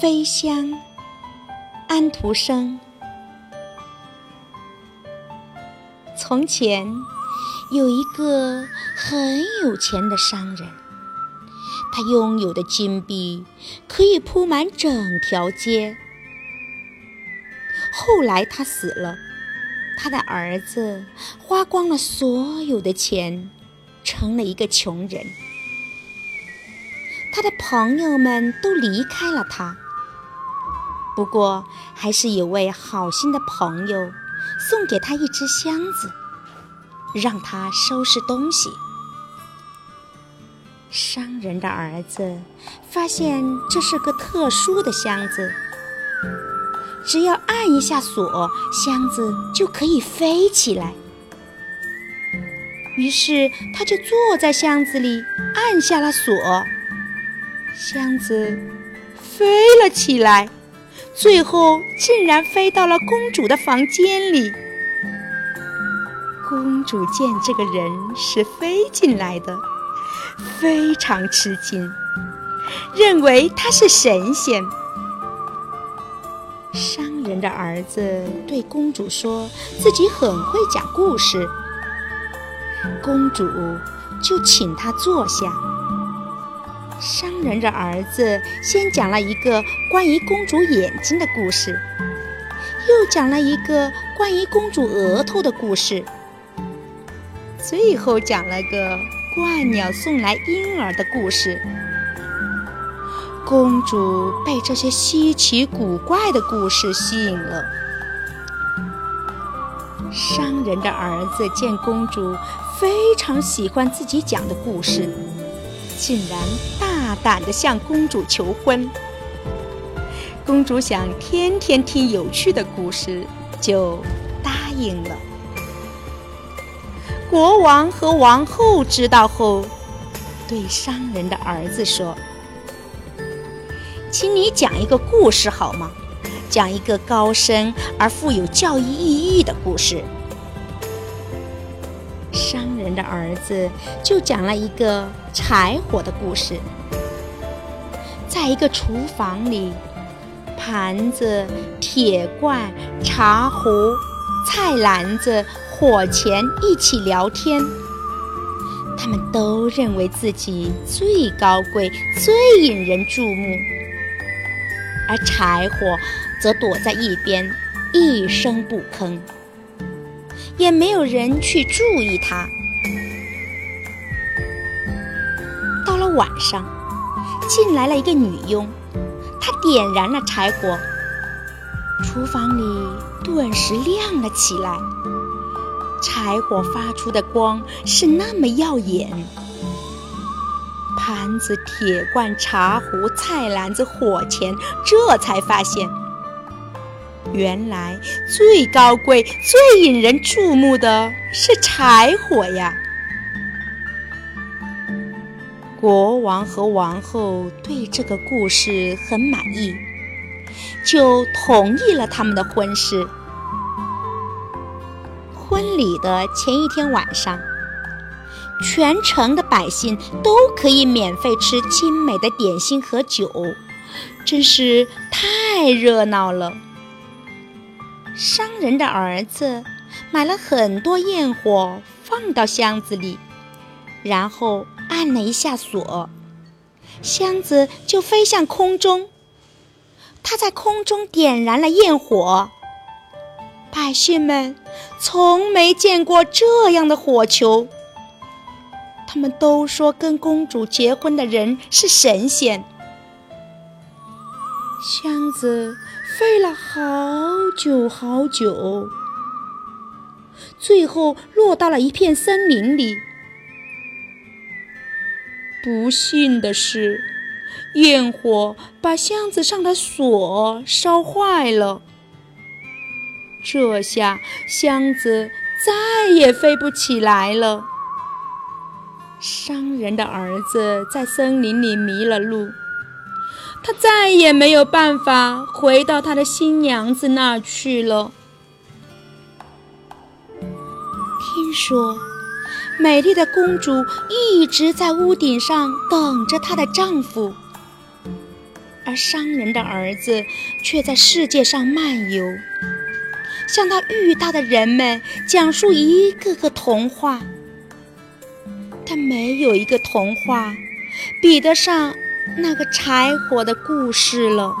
飞香，安徒生。从前有一个很有钱的商人，他拥有的金币可以铺满整条街。后来他死了，他的儿子花光了所有的钱，成了一个穷人。他的朋友们都离开了他，不过还是有位好心的朋友送给他一只箱子，让他收拾东西。商人的儿子发现这是个特殊的箱子，只要按一下锁，箱子就可以飞起来。于是他就坐在箱子里，按下了锁。箱子飞了起来，最后竟然飞到了公主的房间里。公主见这个人是飞进来的，非常吃惊，认为他是神仙。商人的儿子对公主说自己很会讲故事，公主就请他坐下。商人的儿子先讲了一个关于公主眼睛的故事，又讲了一个关于公主额头的故事，最后讲了个鹳鸟送来婴儿的故事。公主被这些稀奇古怪的故事吸引了。商人的儿子见公主非常喜欢自己讲的故事。竟然大胆地向公主求婚。公主想天天听有趣的故事，就答应了。国王和王后知道后，对商人的儿子说：“请你讲一个故事好吗？讲一个高深而富有教育意义的故事。”商人的儿子就讲了一个柴火的故事。在一个厨房里，盘子、铁罐、茶壶、菜篮子、火钳一起聊天。他们都认为自己最高贵、最引人注目，而柴火则躲在一边，一声不吭。也没有人去注意它。到了晚上，进来了一个女佣，她点燃了柴火，厨房里顿时亮了起来。柴火发出的光是那么耀眼，盘子、铁罐、茶壶、菜篮子、火钳，这才发现。原来最高贵、最引人注目的是柴火呀！国王和王后对这个故事很满意，就同意了他们的婚事。婚礼的前一天晚上，全城的百姓都可以免费吃精美的点心和酒，真是太热闹了。商人的儿子买了很多焰火，放到箱子里，然后按了一下锁，箱子就飞向空中。他在空中点燃了焰火，百姓们从没见过这样的火球。他们都说跟公主结婚的人是神仙。箱子。飞了好久好久，最后落到了一片森林里。不幸的是，焰火把箱子上的锁烧坏了。这下箱子再也飞不起来了。商人的儿子在森林里迷了路。他再也没有办法回到他的新娘子那儿去了。听说，美丽的公主一直在屋顶上等着她的丈夫，而商人的儿子却在世界上漫游，向他遇到的人们讲述一个个童话。但没有一个童话比得上那个柴火的故事了。